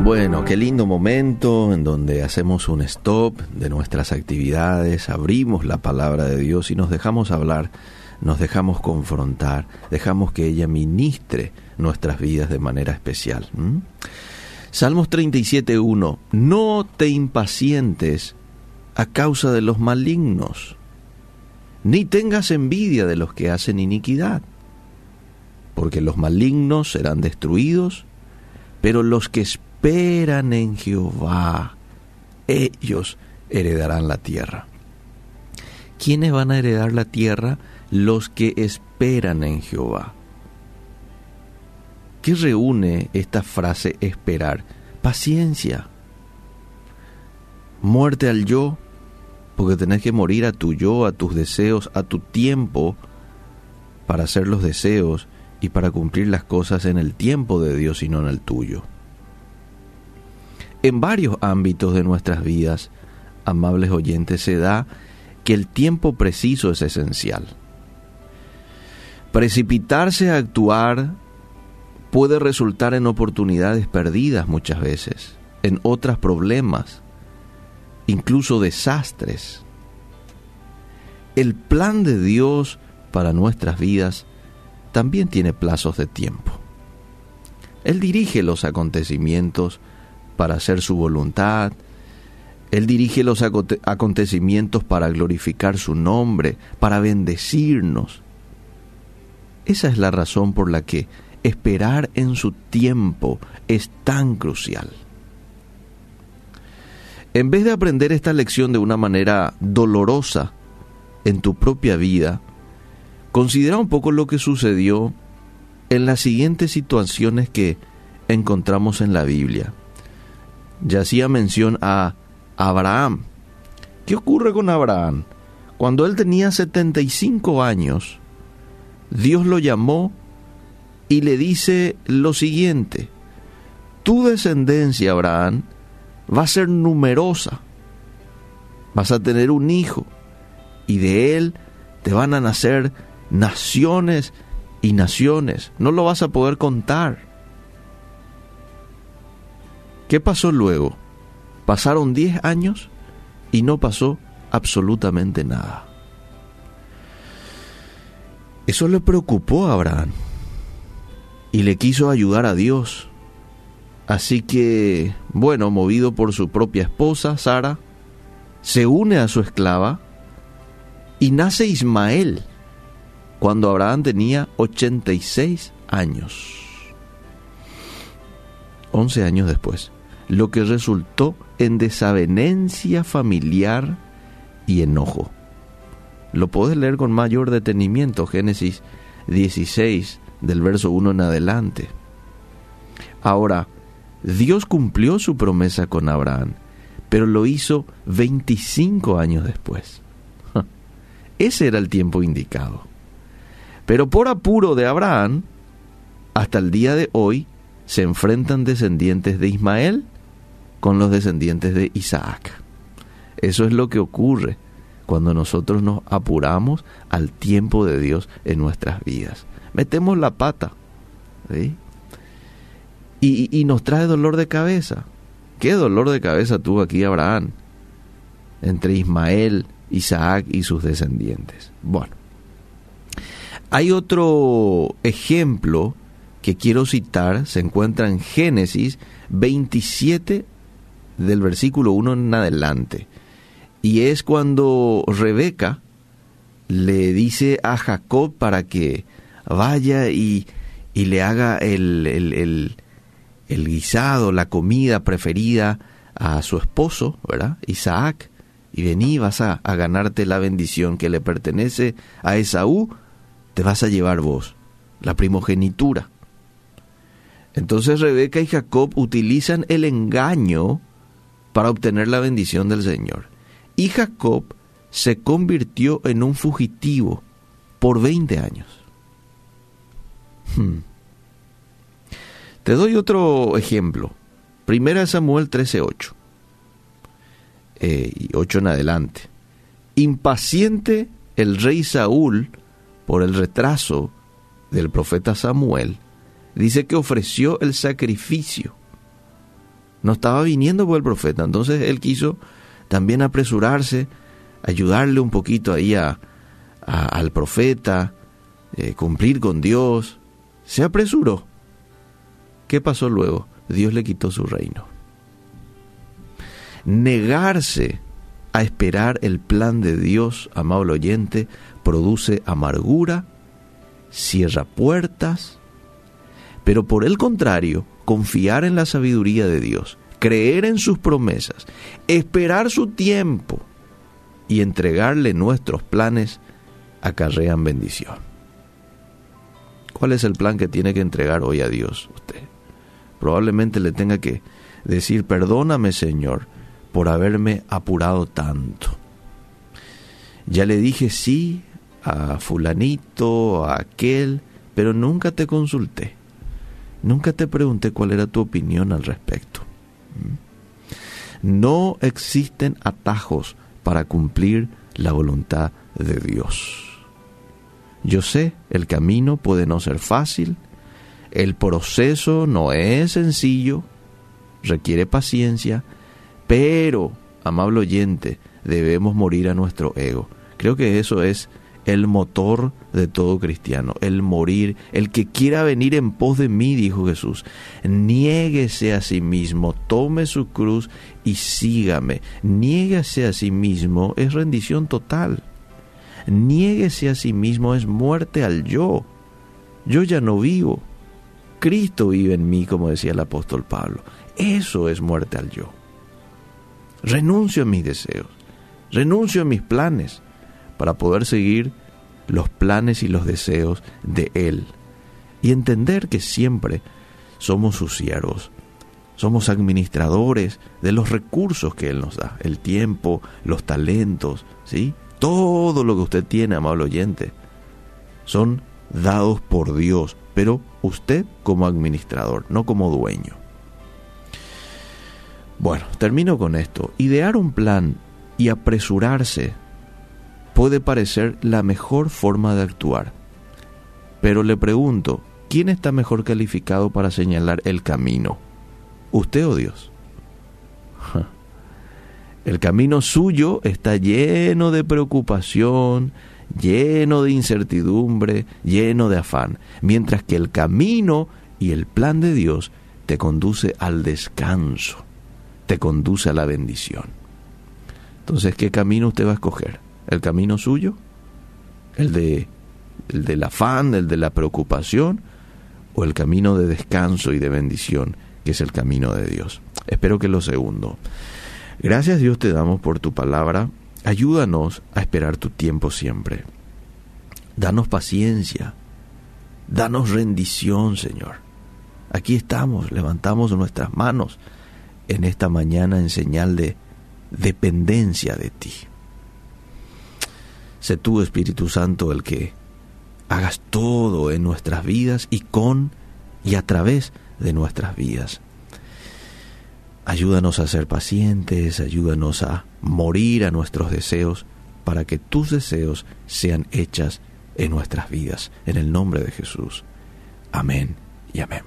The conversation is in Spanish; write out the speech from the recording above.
Bueno, qué lindo momento en donde hacemos un stop de nuestras actividades, abrimos la palabra de Dios y nos dejamos hablar, nos dejamos confrontar, dejamos que ella ministre nuestras vidas de manera especial. Salmos 37.1, no te impacientes a causa de los malignos, ni tengas envidia de los que hacen iniquidad, porque los malignos serán destruidos, pero los que esperan en Jehová, ellos heredarán la tierra. ¿Quiénes van a heredar la tierra? Los que esperan en Jehová. ¿Qué reúne esta frase esperar? Paciencia. Muerte al yo, porque tenés que morir a tu yo, a tus deseos, a tu tiempo, para hacer los deseos y para cumplir las cosas en el tiempo de Dios y no en el tuyo en varios ámbitos de nuestras vidas, amables oyentes, se da que el tiempo preciso es esencial. Precipitarse a actuar puede resultar en oportunidades perdidas muchas veces, en otros problemas, incluso desastres. El plan de Dios para nuestras vidas también tiene plazos de tiempo. Él dirige los acontecimientos para hacer su voluntad. Él dirige los acontecimientos para glorificar su nombre, para bendecirnos. Esa es la razón por la que esperar en su tiempo es tan crucial. En vez de aprender esta lección de una manera dolorosa en tu propia vida, considera un poco lo que sucedió en las siguientes situaciones que encontramos en la Biblia ya hacía mención a Abraham. ¿Qué ocurre con Abraham? Cuando él tenía 75 años, Dios lo llamó y le dice lo siguiente, tu descendencia, Abraham, va a ser numerosa, vas a tener un hijo y de él te van a nacer naciones y naciones, no lo vas a poder contar. ¿Qué pasó luego? Pasaron 10 años y no pasó absolutamente nada. Eso le preocupó a Abraham y le quiso ayudar a Dios. Así que, bueno, movido por su propia esposa, Sara, se une a su esclava y nace Ismael cuando Abraham tenía 86 años. 11 años después lo que resultó en desavenencia familiar y enojo. Lo puedes leer con mayor detenimiento, Génesis 16, del verso 1 en adelante. Ahora, Dios cumplió su promesa con Abraham, pero lo hizo 25 años después. Ese era el tiempo indicado. Pero por apuro de Abraham, hasta el día de hoy se enfrentan descendientes de Ismael con los descendientes de Isaac. Eso es lo que ocurre cuando nosotros nos apuramos al tiempo de Dios en nuestras vidas. Metemos la pata y, nos trae dolor de cabeza. ¿Qué dolor de cabeza tuvo aquí Abraham? Entre Ismael, Isaac y sus descendientes. Bueno, hay otro ejemplo que quiero citar, se encuentra en Génesis 27 del versículo 1 en adelante. Y es cuando Rebeca le dice a Jacob para que vaya y, y le haga el, el, el, guisado, la comida preferida a su esposo, ¿verdad? Isaac, y vení, vas a, a, ganarte la bendición que le pertenece a Esaú, te vas a llevar vos, la primogenitura. Entonces Rebeca y Jacob utilizan el engaño para obtener la bendición del Señor. Y Jacob se convirtió en un fugitivo por 20 años. Hmm. Te doy otro ejemplo. Primera Samuel 13:8. Eh, y 8 en adelante. Impaciente el rey Saúl por el retraso del profeta Samuel, dice que ofreció el sacrificio No estaba viniendo por el profeta. Entonces él quiso también apresurarse, ayudarle un poquito ahí a, al profeta, eh, cumplir con Dios. Se apresuró. ¿Qué pasó luego? Dios le quitó su reino. Negarse a esperar el plan de Dios, amable oyente, produce amargura, cierra puertas, pero por el contrario, confiar en la sabiduría de Dios, creer en sus promesas, esperar su tiempo y entregarle nuestros planes acarrean bendición. ¿Cuál es el plan que tiene que entregar hoy a Dios usted? Probablemente le tenga que decir, perdóname Señor por haberme apurado tanto. Ya le dije sí a fulanito, a aquel, pero nunca te consulté. Nunca te pregunté cuál era tu opinión al respecto. No existen atajos para cumplir la voluntad de Dios. Yo sé, el camino puede no ser fácil, el proceso no es sencillo, requiere paciencia, pero, amable oyente, debemos morir a nuestro ego. Creo que eso es el motor de todo cristiano, el morir, el que quiera venir en pos de mí, dijo Jesús, niéguese a sí mismo, tome su cruz y sígame. Niéguese a sí mismo es rendición total. Niéguese a sí mismo es muerte al yo. Yo ya no vivo. Cristo vive en mí, como decía el apóstol Pablo. Eso es muerte al yo. Renuncio a mis deseos, renuncio a mis planes para poder seguir los planes y los deseos de Él. Y entender que siempre somos sus siervos, somos administradores de los recursos que Él nos da, el tiempo, los talentos, ¿sí? Todo lo que usted tiene, amable oyente, son dados por Dios, pero usted como administrador, no como dueño. Bueno, termino con esto. Idear un plan y apresurarse puede parecer la mejor forma de actuar. Pero le pregunto, ¿quién está mejor calificado para señalar el camino? ¿Usted o Dios? El camino suyo está lleno de preocupación, lleno de incertidumbre, lleno de afán, mientras que el camino y el plan de Dios te conduce al descanso, te conduce a la bendición. Entonces, ¿qué camino usted va a escoger? El camino suyo, el de el del afán, el de la preocupación o el camino de descanso y de bendición, que es el camino de Dios. Espero que lo segundo. Gracias Dios te damos por tu palabra. Ayúdanos a esperar tu tiempo siempre. Danos paciencia. Danos rendición, Señor. Aquí estamos, levantamos nuestras manos en esta mañana en señal de dependencia de ti. Sé tú, Espíritu Santo, el que hagas todo en nuestras vidas y con y a través de nuestras vidas. Ayúdanos a ser pacientes, ayúdanos a morir a nuestros deseos para que tus deseos sean hechas en nuestras vidas. En el nombre de Jesús. Amén y amén.